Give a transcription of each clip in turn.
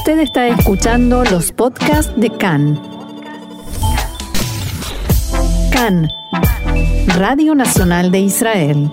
Usted está escuchando los podcasts de CAN. CAN, Radio Nacional de Israel.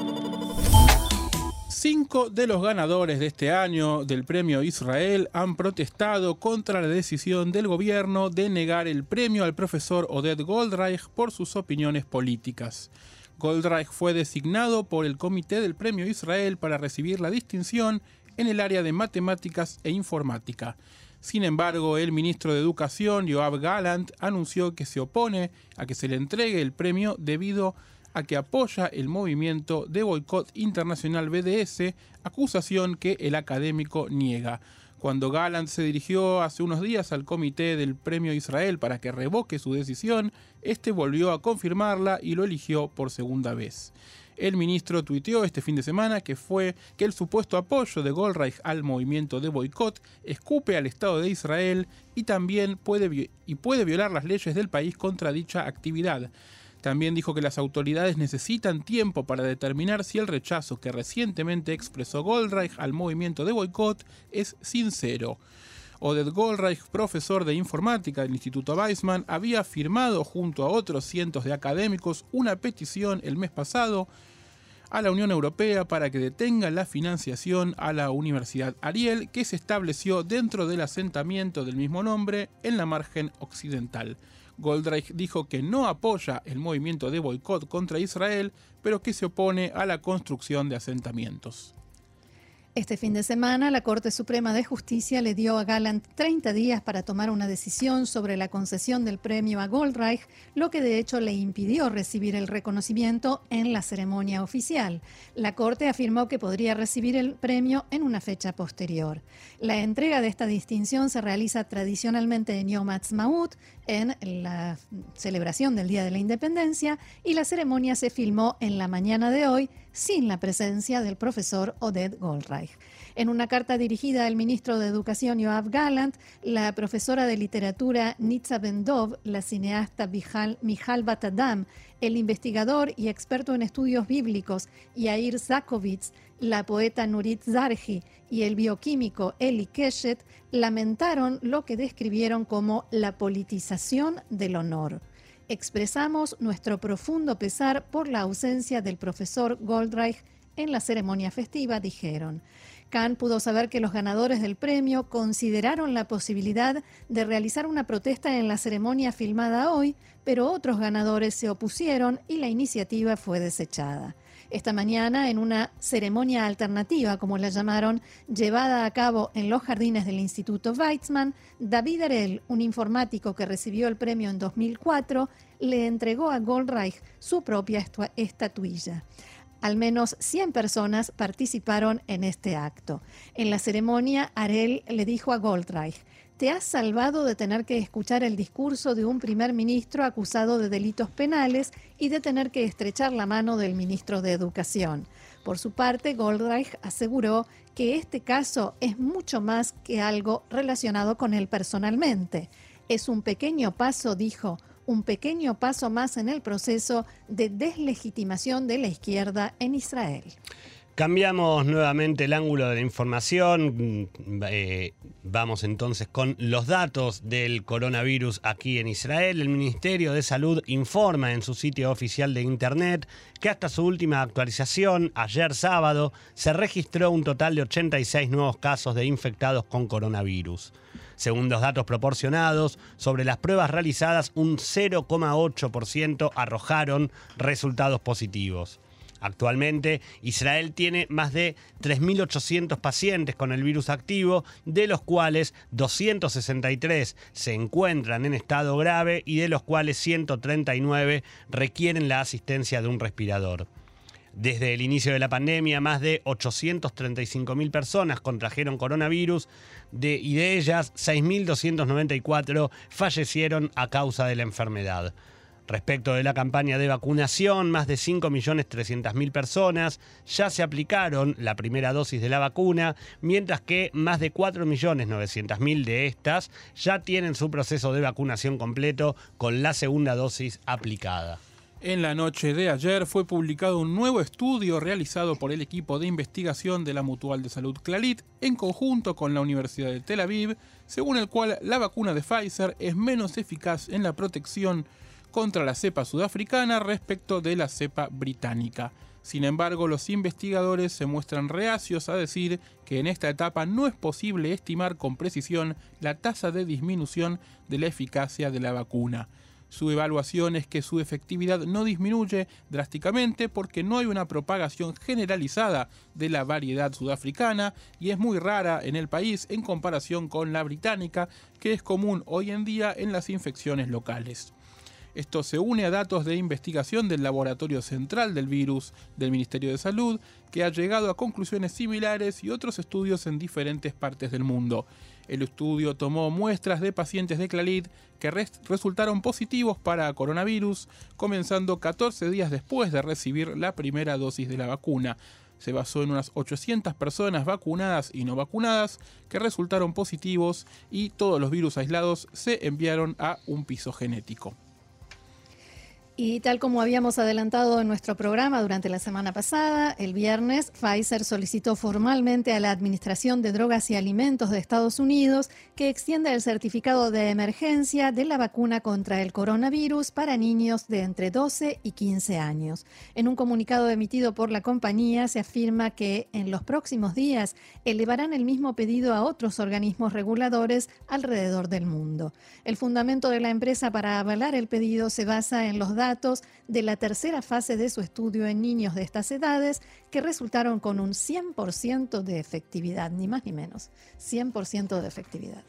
Cinco de los ganadores de este año del premio Israel han protestado contra la decisión del gobierno de negar el premio al profesor Oded Goldreich por sus opiniones políticas. Goldreich fue designado por el Comité del Premio Israel para recibir la distinción en el área de matemáticas e informática. Sin embargo, el ministro de Educación, Joab Gallant, anunció que se opone a que se le entregue el premio debido a que apoya el movimiento de boicot internacional BDS, acusación que el académico niega. Cuando Gallant se dirigió hace unos días al comité del Premio Israel para que revoque su decisión, este volvió a confirmarla y lo eligió por segunda vez. El ministro tuiteó este fin de semana que fue que el supuesto apoyo de Goldreich al movimiento de boicot escupe al Estado de Israel y también puede, y puede violar las leyes del país contra dicha actividad. También dijo que las autoridades necesitan tiempo para determinar si el rechazo que recientemente expresó Goldreich al movimiento de boicot es sincero. Oded Goldreich, profesor de informática del Instituto Weizmann, había firmado junto a otros cientos de académicos una petición el mes pasado a la Unión Europea para que detenga la financiación a la Universidad Ariel que se estableció dentro del asentamiento del mismo nombre en la margen occidental. Goldreich dijo que no apoya el movimiento de boicot contra Israel, pero que se opone a la construcción de asentamientos. Este fin de semana, la Corte Suprema de Justicia le dio a Gallant 30 días para tomar una decisión sobre la concesión del premio a Goldreich, lo que de hecho le impidió recibir el reconocimiento en la ceremonia oficial. La Corte afirmó que podría recibir el premio en una fecha posterior. La entrega de esta distinción se realiza tradicionalmente en Yom Ha'atzmaut, en la celebración del Día de la Independencia, y la ceremonia se filmó en la mañana de hoy sin la presencia del profesor Oded Goldreich. En una carta dirigida al ministro de Educación Yoav Gallant, la profesora de literatura Nitza Bendov, la cineasta Mijal Batadam, el investigador y experto en estudios bíblicos Yair Zakovitz, la poeta Nurit Zarji y el bioquímico Eli Keshet lamentaron lo que describieron como la politización del honor. Expresamos nuestro profundo pesar por la ausencia del profesor Goldreich en la ceremonia festiva, dijeron. Khan pudo saber que los ganadores del premio consideraron la posibilidad de realizar una protesta en la ceremonia filmada hoy, pero otros ganadores se opusieron y la iniciativa fue desechada esta mañana en una ceremonia alternativa, como la llamaron, llevada a cabo en los jardines del Instituto Weizmann, David Arel, un informático que recibió el premio en 2004, le entregó a Goldreich su propia estatuilla. Al menos 100 personas participaron en este acto. En la ceremonia, Arel le dijo a Goldreich, te has salvado de tener que escuchar el discurso de un primer ministro acusado de delitos penales y de tener que estrechar la mano del ministro de Educación. Por su parte, Goldreich aseguró que este caso es mucho más que algo relacionado con él personalmente. Es un pequeño paso, dijo, un pequeño paso más en el proceso de deslegitimación de la izquierda en Israel. Cambiamos nuevamente el ángulo de la información. Eh, vamos entonces con los datos del coronavirus aquí en Israel. El Ministerio de Salud informa en su sitio oficial de Internet que hasta su última actualización, ayer sábado, se registró un total de 86 nuevos casos de infectados con coronavirus. Según los datos proporcionados, sobre las pruebas realizadas, un 0,8% arrojaron resultados positivos. Actualmente, Israel tiene más de 3.800 pacientes con el virus activo, de los cuales 263 se encuentran en estado grave y de los cuales 139 requieren la asistencia de un respirador. Desde el inicio de la pandemia, más de 835.000 personas contrajeron coronavirus y de ellas 6.294 fallecieron a causa de la enfermedad. Respecto de la campaña de vacunación, más de 5.300.000 personas ya se aplicaron la primera dosis de la vacuna, mientras que más de 4.900.000 de estas ya tienen su proceso de vacunación completo con la segunda dosis aplicada. En la noche de ayer fue publicado un nuevo estudio realizado por el equipo de investigación de la Mutual de Salud Clalit en conjunto con la Universidad de Tel Aviv, según el cual la vacuna de Pfizer es menos eficaz en la protección contra la cepa sudafricana respecto de la cepa británica. Sin embargo, los investigadores se muestran reacios a decir que en esta etapa no es posible estimar con precisión la tasa de disminución de la eficacia de la vacuna. Su evaluación es que su efectividad no disminuye drásticamente porque no hay una propagación generalizada de la variedad sudafricana y es muy rara en el país en comparación con la británica, que es común hoy en día en las infecciones locales. Esto se une a datos de investigación del Laboratorio Central del Virus del Ministerio de Salud, que ha llegado a conclusiones similares y otros estudios en diferentes partes del mundo. El estudio tomó muestras de pacientes de Clalit que resultaron positivos para coronavirus, comenzando 14 días después de recibir la primera dosis de la vacuna. Se basó en unas 800 personas vacunadas y no vacunadas que resultaron positivos y todos los virus aislados se enviaron a un piso genético. Y tal como habíamos adelantado en nuestro programa durante la semana pasada, el viernes Pfizer solicitó formalmente a la Administración de Drogas y Alimentos de Estados Unidos que extienda el certificado de emergencia de la vacuna contra el coronavirus para niños de entre 12 y 15 años. En un comunicado emitido por la compañía se afirma que en los próximos días elevarán el mismo pedido a otros organismos reguladores alrededor del mundo. El fundamento de la empresa para avalar el pedido se basa en los datos datos de la tercera fase de su estudio en niños de estas edades que resultaron con un 100% de efectividad, ni más ni menos, 100% de efectividad.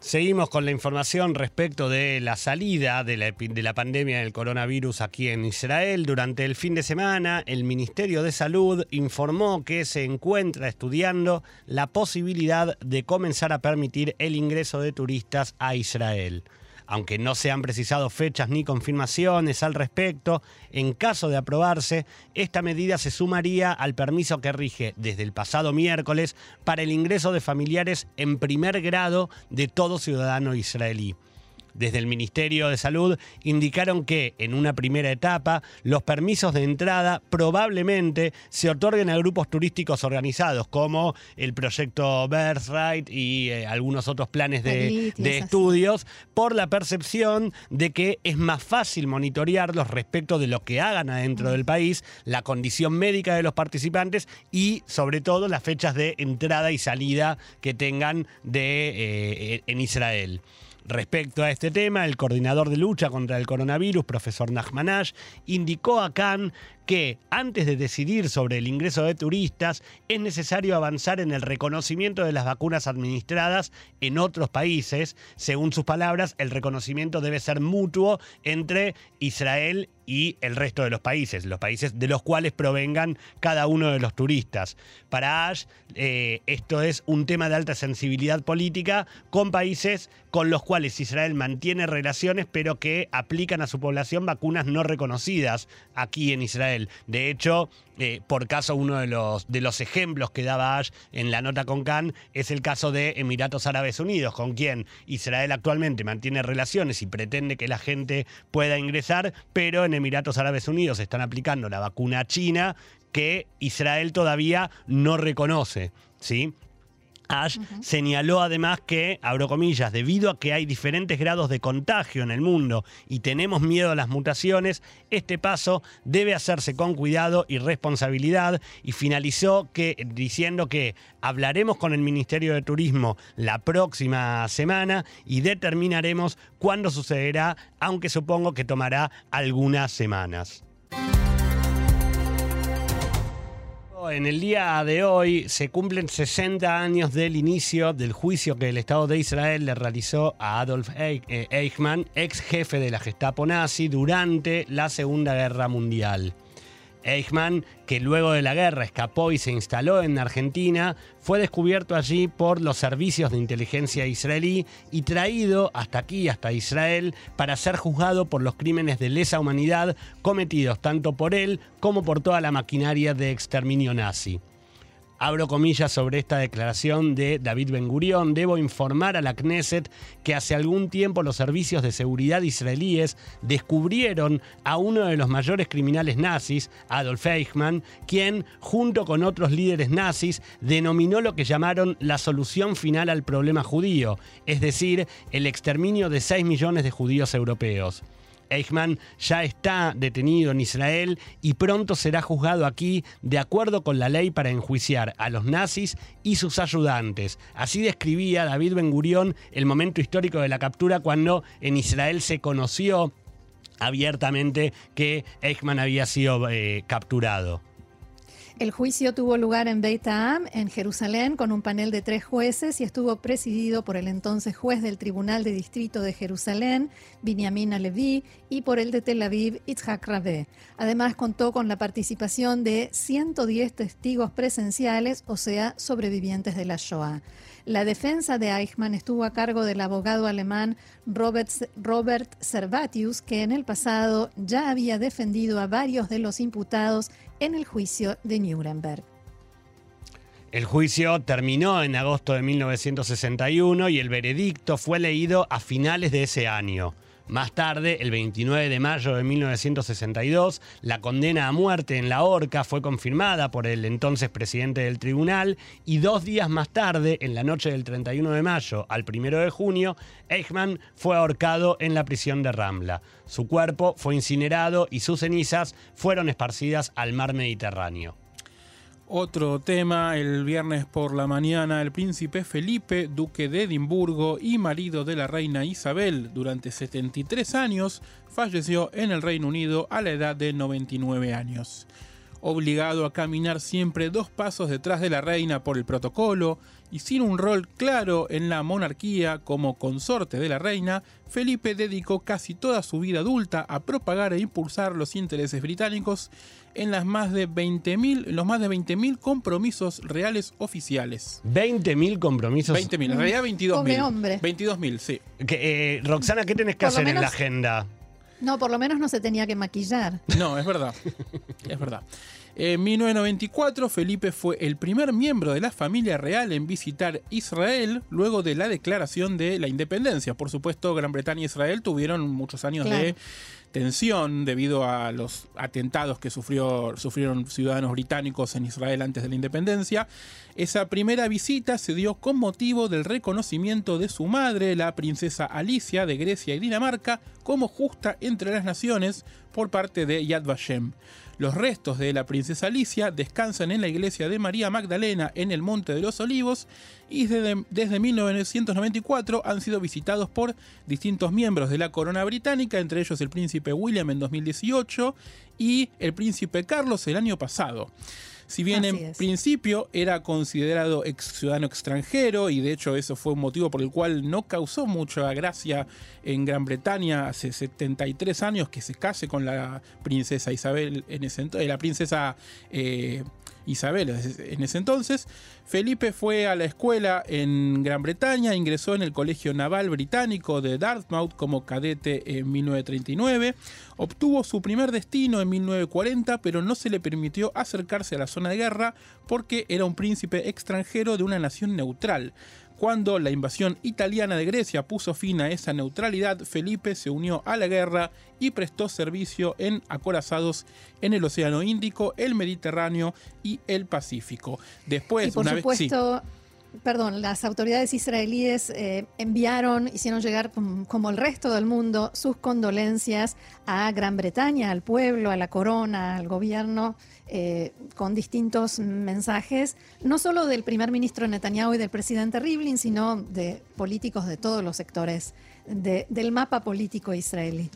Seguimos con la información respecto de la salida de la, de la, pandemia del coronavirus aquí en Israel. Durante el fin de semana, el Ministerio de Salud informó que se encuentra estudiando la posibilidad de comenzar a permitir el ingreso de turistas a Israel aunque no se han precisado fechas ni confirmaciones al respecto, en caso de aprobarse, esta medida se sumaría al permiso que rige desde el pasado miércoles para el ingreso de familiares en primer grado de todo ciudadano israelí desde el Ministerio de Salud indicaron que en una primera etapa los permisos de entrada probablemente se otorguen a grupos turísticos organizados como el proyecto Birthright y eh, algunos otros planes de, estudios por la percepción de que es más fácil monitorearlos respecto de lo que hagan adentro del país, la condición médica de los participantes y sobre todo las fechas de entrada y salida que tengan de, eh, en Israel. Respecto a este tema, el coordinador de lucha contra el coronavirus, profesor Nachmanash, indicó a Cannes que antes de decidir sobre el ingreso de turistas es necesario avanzar en el reconocimiento de las vacunas administradas en otros países. Según sus palabras, el reconocimiento debe ser mutuo entre Israel y el resto de los países, los países de los cuales provengan cada uno de los turistas. Para Ash, eh, esto es un tema de alta sensibilidad política con países con los cuales Israel mantiene relaciones, pero que aplican a su población vacunas no reconocidas aquí en Israel. De hecho, eh, por caso, uno de los, de los ejemplos que daba Ash en la nota con Khan es el caso de Emiratos Árabes Unidos, con quien Israel actualmente mantiene relaciones y pretende que la gente pueda ingresar, pero en Emiratos Árabes Unidos están aplicando la vacuna china que Israel todavía no reconoce. ¿sí? Ash señaló además que, abro comillas, debido a que hay diferentes grados de contagio en el mundo y tenemos miedo a las mutaciones, este paso debe hacerse con cuidado y responsabilidad y finalizó que, diciendo que hablaremos con el Ministerio de Turismo la próxima semana y determinaremos cuándo sucederá, aunque supongo que tomará algunas semanas. En el día de hoy se cumplen 60 años del inicio del juicio que el Estado de Israel le realizó a Adolf eh, Eichmann, ex jefe de la Gestapo nazi, durante la Segunda Guerra Mundial. Eichmann, que luego de la guerra escapó y se instaló en Argentina, fue descubierto allí por los servicios de inteligencia israelí y traído hasta aquí, hasta Israel, para ser juzgado por los crímenes de lesa humanidad cometidos tanto por él como por toda la maquinaria de exterminio nazi. Abro comillas sobre esta declaración de David Ben Gurión. Debo informar a la Knesset que hace algún tiempo los servicios de seguridad israelíes descubrieron a uno de los mayores criminales nazis, Adolf Eichmann, quien, junto con otros líderes nazis, denominó lo que llamaron la solución final al problema judío, es decir, el exterminio de 6 millones de judíos europeos. Eichmann ya está detenido en Israel y pronto será juzgado aquí de acuerdo con la ley para enjuiciar a los nazis y sus ayudantes. Así describía David Ben Gurión el momento histórico de la captura cuando en Israel se conoció abiertamente que Eichmann había sido eh, capturado. El juicio tuvo lugar en Beit Ha'am, en Jerusalén, con un panel de tres jueces y estuvo presidido por el entonces juez del Tribunal de Distrito de Jerusalén, Binyamin Alevi, y por el de Tel Aviv, Itzhak Rabé. Además, contó con la participación de 110 testigos presenciales, o sea, sobrevivientes de la Shoah. La defensa de Eichmann estuvo a cargo del abogado alemán Robert, Robert Servatius, que en el pasado ya había defendido a varios de los imputados en el juicio de Nuremberg. El juicio terminó en agosto de 1961 y el veredicto fue leído a finales de ese año. Más tarde, el 29 de mayo de 1962, la condena a muerte en la horca fue confirmada por el entonces presidente del tribunal y dos días más tarde, en la noche del 31 de mayo al 1 de junio, Eichmann fue ahorcado en la prisión de Rambla. Su cuerpo fue incinerado y sus cenizas fueron esparcidas al mar Mediterráneo. Otro tema, el viernes por la mañana, el príncipe Felipe, duque de Edimburgo y marido de la reina Isabel, durante 73 años, falleció en el Reino Unido a la edad de 99 años. Obligado a caminar siempre dos pasos detrás de la reina por el protocolo, y sin un rol claro en la monarquía como consorte de la reina, Felipe dedicó casi toda su vida adulta a propagar e impulsar los intereses británicos en las más de 20.000 los más de 20.000 compromisos reales oficiales. 20.000 compromisos. 20.000, en realidad 22.000. hombre. 22.000, sí. Eh, Roxana, ¿qué tenés que hacer en la agenda? No, por lo menos no se tenía que maquillar. No, es verdad. es verdad. En 1994, Felipe fue el primer miembro de la familia real en visitar Israel luego de la declaración de la independencia. Por supuesto, Gran Bretaña e Israel tuvieron muchos años de tensión debido a los atentados que sufrió, sufrieron ciudadanos británicos en Israel antes de la independencia. Esa primera visita se dio con motivo del reconocimiento de su madre, la princesa Alicia de Grecia y Dinamarca, como justa entre las naciones por parte de Yad Vashem. Los restos de la princesa Alicia descansan en la iglesia de María Magdalena en el Monte de los Olivos y desde, desde 1994 han sido visitados por distintos miembros de la corona británica, entre ellos el príncipe William en 2018 y el príncipe Carlos el año pasado. Si bien en principio era considerado ex ciudadano extranjero, y de hecho eso fue un motivo por el cual no causó mucha gracia en Gran Bretaña hace 73 años que se case con la princesa Isabel en ese entonces, eh, la princesa eh, Isabel en ese entonces. Felipe fue a la escuela en Gran Bretaña, ingresó en el Colegio Naval Británico de Dartmouth como cadete en 1939, obtuvo su primer destino en 1940, pero no se le permitió acercarse a la zona de guerra porque era un príncipe extranjero de una nación neutral. Cuando la invasión italiana de Grecia puso fin a esa neutralidad, Felipe se unió a la guerra y prestó servicio en acorazados en el Océano Índico, el Mediterráneo y el Pacífico. Después, por una supuesto, Perdón, las autoridades israelíes eh, enviaron, hicieron llegar, como el resto del mundo, sus condolencias a Gran Bretaña, al pueblo, a la corona, al gobierno eh, con distintos mensajes, no solo del primer ministro Netanyahu y del presidente Rivlin, sino de políticos de todos los sectores del mapa político israelí.